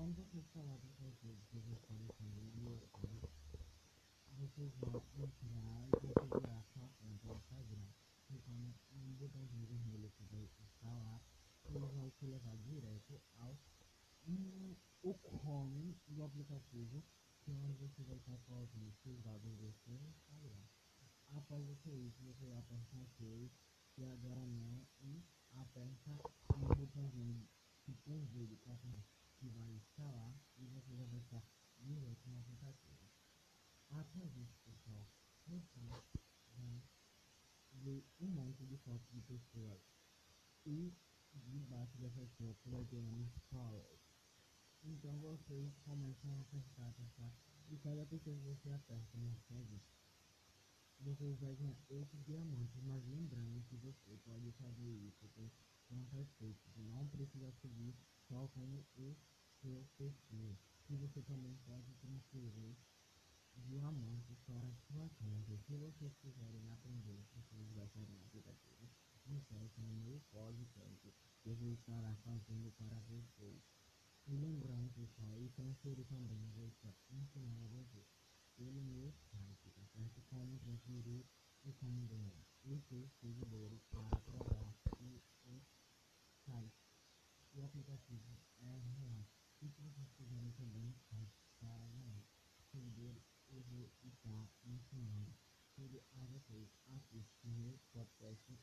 Quando melhor falaram para vocês que vocês podem fazer o coisas, vocês vão entrar e configurar sua conta no Instagram. Então, um botãozinho vermelho que vai estar lá, ele vai te levar direto ao o Chrome do aplicativo, que é onde você vai estar Após você isso, você aperta OK e agora não e aperta no botãozinho que tem vídeo que vai instalar e você já vai estar direto no aplicativo. Após isso, pessoal, você vai ver um monte de fotos de pessoas e debaixo dessas fotos vai ter um followers. Então vocês começam a apertar, apertar e cada pessoa que você aperta no segue, você vai ganhar 8 diamantes, mas lembrando que você pode fazer isso com contas feitas, não precisa seguir só com o seu perfil, e você também pode transferir diamantes para a sua conta. Se vocês quiserem aprender, vocês baixarem o aplicativo site no meu podcast, eu vou estar fazendo para vocês. E lembrando, pessoal, e transferir também, vou estar ensinando a vocês seguidores para provar que o site, o aplicativo é real. E se vocês quiserem também site para ganhar seguidores, eu vou estar ensinando tudo a vocês aqui no meu podcast e no meu site.